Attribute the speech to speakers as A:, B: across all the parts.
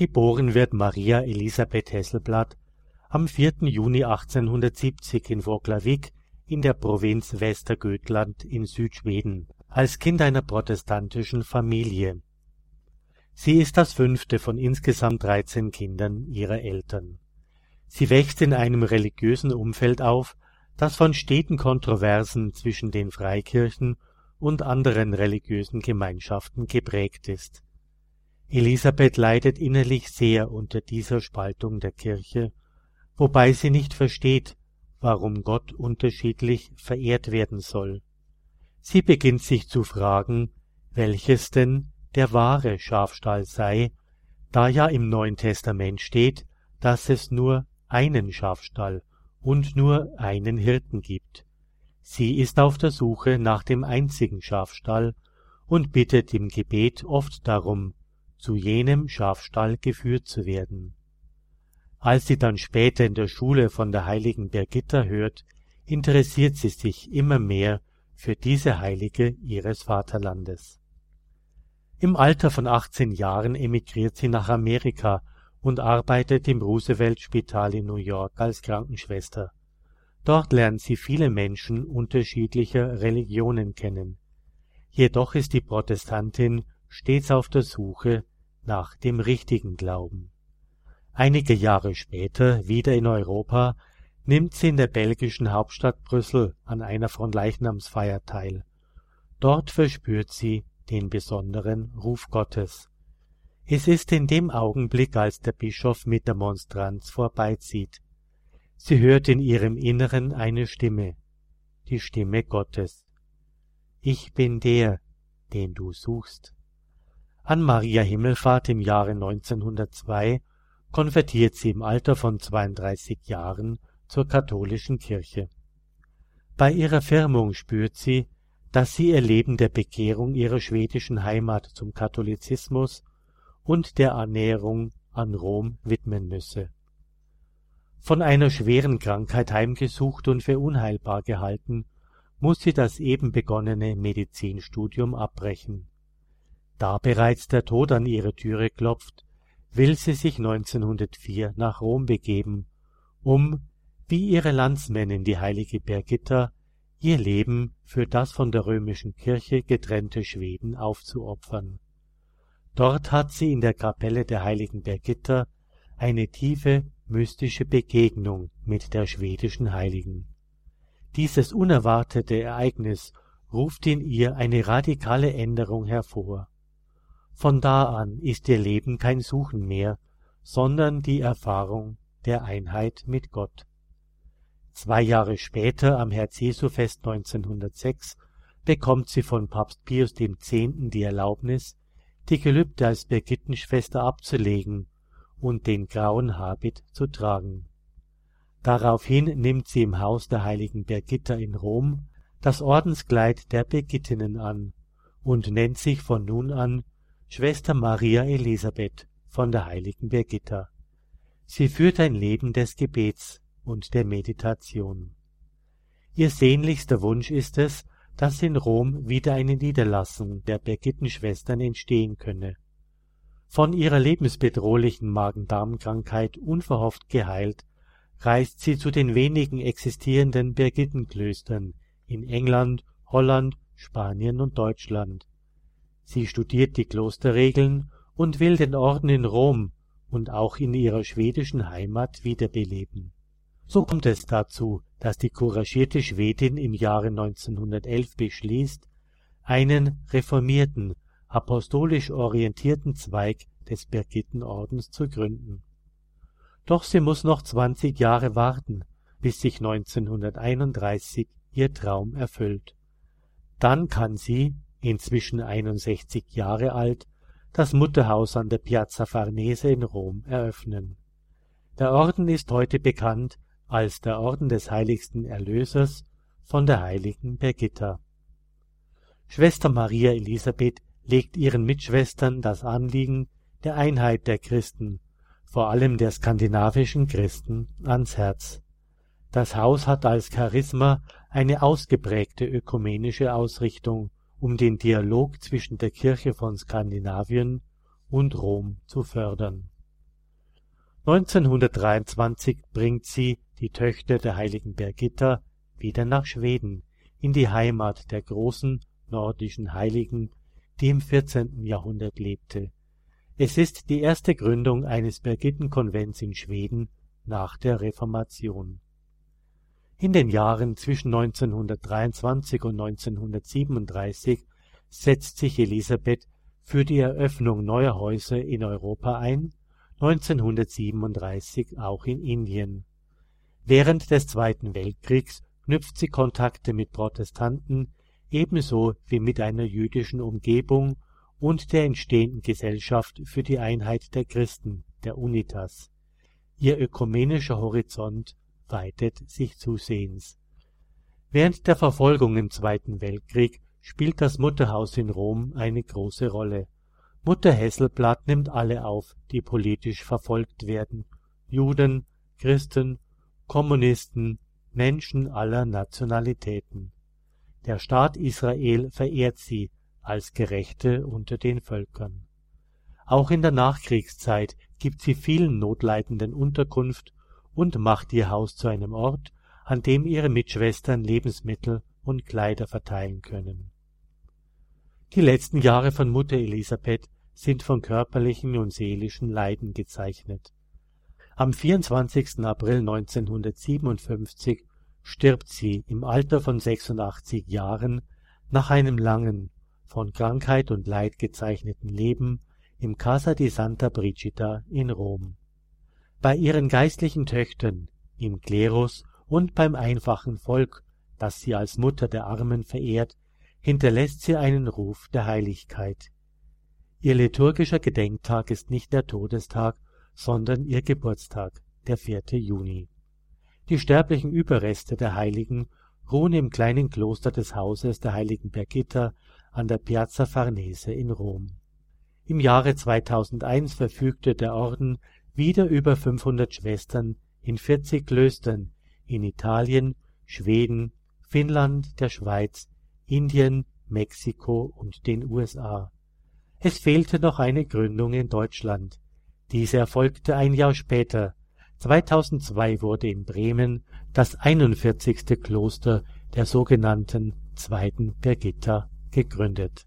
A: Geboren wird Maria Elisabeth Hesselblatt am 4. Juni 1870 in Våklavik in der Provinz Västergötland in Südschweden als Kind einer protestantischen Familie. Sie ist das fünfte von insgesamt 13 Kindern ihrer Eltern. Sie wächst in einem religiösen Umfeld auf, das von steten Kontroversen zwischen den Freikirchen und anderen religiösen Gemeinschaften geprägt ist. Elisabeth leidet innerlich sehr unter dieser Spaltung der Kirche, wobei sie nicht versteht, warum Gott unterschiedlich verehrt werden soll. Sie beginnt sich zu fragen, welches denn der wahre Schafstall sei, da ja im Neuen Testament steht, dass es nur einen Schafstall und nur einen Hirten gibt. Sie ist auf der Suche nach dem einzigen Schafstall und bittet im Gebet oft darum, zu jenem Schafstall geführt zu werden. Als sie dann später in der Schule von der heiligen Birgitta hört, interessiert sie sich immer mehr für diese Heilige ihres Vaterlandes. Im Alter von 18 Jahren emigriert sie nach Amerika und arbeitet im Roosevelt Spital in New York als Krankenschwester. Dort lernt sie viele Menschen unterschiedlicher Religionen kennen. Jedoch ist die Protestantin stets auf der Suche nach dem richtigen Glauben. Einige Jahre später, wieder in Europa, nimmt sie in der belgischen Hauptstadt Brüssel an einer Fronleichnamsfeier teil. Dort verspürt sie den besonderen Ruf Gottes. Es ist in dem Augenblick, als der Bischof mit der Monstranz vorbeizieht. Sie hört in ihrem Inneren eine Stimme, die Stimme Gottes. Ich bin der, den du suchst. An Maria Himmelfahrt im Jahre 1902 konvertiert sie im Alter von 32 Jahren zur katholischen Kirche. Bei ihrer Firmung spürt sie, dass sie ihr Leben der Bekehrung ihrer schwedischen Heimat zum Katholizismus und der Annäherung an Rom widmen müsse. Von einer schweren Krankheit heimgesucht und für unheilbar gehalten, muss sie das eben begonnene Medizinstudium abbrechen. Da bereits der Tod an ihre Türe klopft, will sie sich 1904 nach Rom begeben, um, wie ihre Landsmännin die heilige Birgitta, ihr Leben für das von der römischen Kirche getrennte Schweden aufzuopfern. Dort hat sie in der Kapelle der heiligen Birgitta eine tiefe mystische Begegnung mit der schwedischen Heiligen. Dieses unerwartete Ereignis ruft in ihr eine radikale Änderung hervor. Von da an ist ihr Leben kein Suchen mehr, sondern die Erfahrung der Einheit mit Gott. Zwei Jahre später, am Herz-Jesu-Fest 1906, bekommt sie von Papst Pius X. die Erlaubnis, die Gelübde als Birgittenschwester abzulegen und den grauen Habit zu tragen. Daraufhin nimmt sie im Haus der heiligen Birgitta in Rom das Ordenskleid der Birgittinnen an und nennt sich von nun an Schwester Maria Elisabeth von der heiligen Birgitta. Sie führt ein Leben des Gebets und der Meditation. Ihr sehnlichster Wunsch ist es, dass in Rom wieder eine Niederlassung der Birgittenschwestern entstehen könne. Von ihrer lebensbedrohlichen Magen-Darm-Krankheit unverhofft geheilt, reist sie zu den wenigen existierenden Birgittenklöstern in England, Holland, Spanien und Deutschland Sie studiert die Klosterregeln und will den Orden in Rom und auch in ihrer schwedischen Heimat wiederbeleben. So kommt es dazu, dass die couragierte Schwedin im Jahre 1911 beschließt, einen reformierten, apostolisch orientierten Zweig des Birgittenordens zu gründen. Doch sie muss noch 20 Jahre warten, bis sich 1931 ihr Traum erfüllt. Dann kann sie, inzwischen 61 Jahre alt, das Mutterhaus an der Piazza Farnese in Rom eröffnen. Der Orden ist heute bekannt als der Orden des heiligsten Erlösers von der heiligen Birgitta. Schwester Maria Elisabeth legt ihren Mitschwestern das Anliegen der Einheit der Christen, vor allem der skandinavischen Christen, ans Herz. Das Haus hat als Charisma eine ausgeprägte ökumenische Ausrichtung um den Dialog zwischen der Kirche von Skandinavien und Rom zu fördern 1923 bringt sie die Töchter der heiligen Birgitta wieder nach Schweden, in die Heimat der großen nordischen Heiligen, die im 14. Jahrhundert lebte. Es ist die erste Gründung eines Birgittenkonvents in Schweden nach der Reformation. In den Jahren zwischen 1923 und 1937 setzt sich Elisabeth für die Eröffnung neuer Häuser in Europa ein, 1937 auch in Indien. Während des Zweiten Weltkriegs knüpft sie Kontakte mit Protestanten ebenso wie mit einer jüdischen Umgebung und der entstehenden Gesellschaft für die Einheit der Christen, der Unitas. Ihr ökumenischer Horizont weitet sich zusehends. Während der Verfolgung im Zweiten Weltkrieg spielt das Mutterhaus in Rom eine große Rolle. Mutter Hesselblatt nimmt alle auf, die politisch verfolgt werden, Juden, Christen, Kommunisten, Menschen aller Nationalitäten. Der Staat Israel verehrt sie als Gerechte unter den Völkern. Auch in der Nachkriegszeit gibt sie vielen Notleidenden Unterkunft und macht ihr Haus zu einem Ort, an dem ihre Mitschwestern Lebensmittel und Kleider verteilen können. Die letzten Jahre von Mutter Elisabeth sind von körperlichen und seelischen Leiden gezeichnet. Am 24. April 1957 stirbt sie im Alter von 86 Jahren nach einem langen, von Krankheit und Leid gezeichneten Leben im Casa di Santa Brigida in Rom. Bei ihren geistlichen Töchtern, im Klerus und beim einfachen Volk, das sie als Mutter der Armen verehrt, hinterlässt sie einen Ruf der Heiligkeit. Ihr liturgischer Gedenktag ist nicht der Todestag, sondern ihr Geburtstag, der 4. Juni. Die sterblichen Überreste der Heiligen ruhen im kleinen Kloster des Hauses der heiligen Birgitta an der Piazza Farnese in Rom. Im Jahre 2001 verfügte der Orden wieder über 500 Schwestern in 40 Klöstern in Italien, Schweden, Finnland, der Schweiz, Indien, Mexiko und den USA. Es fehlte noch eine Gründung in Deutschland. Diese erfolgte ein Jahr später 2002 wurde in Bremen das 41. Kloster der sogenannten Zweiten Birgitta gegründet.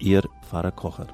B: Ihr Pfarrer Kocher.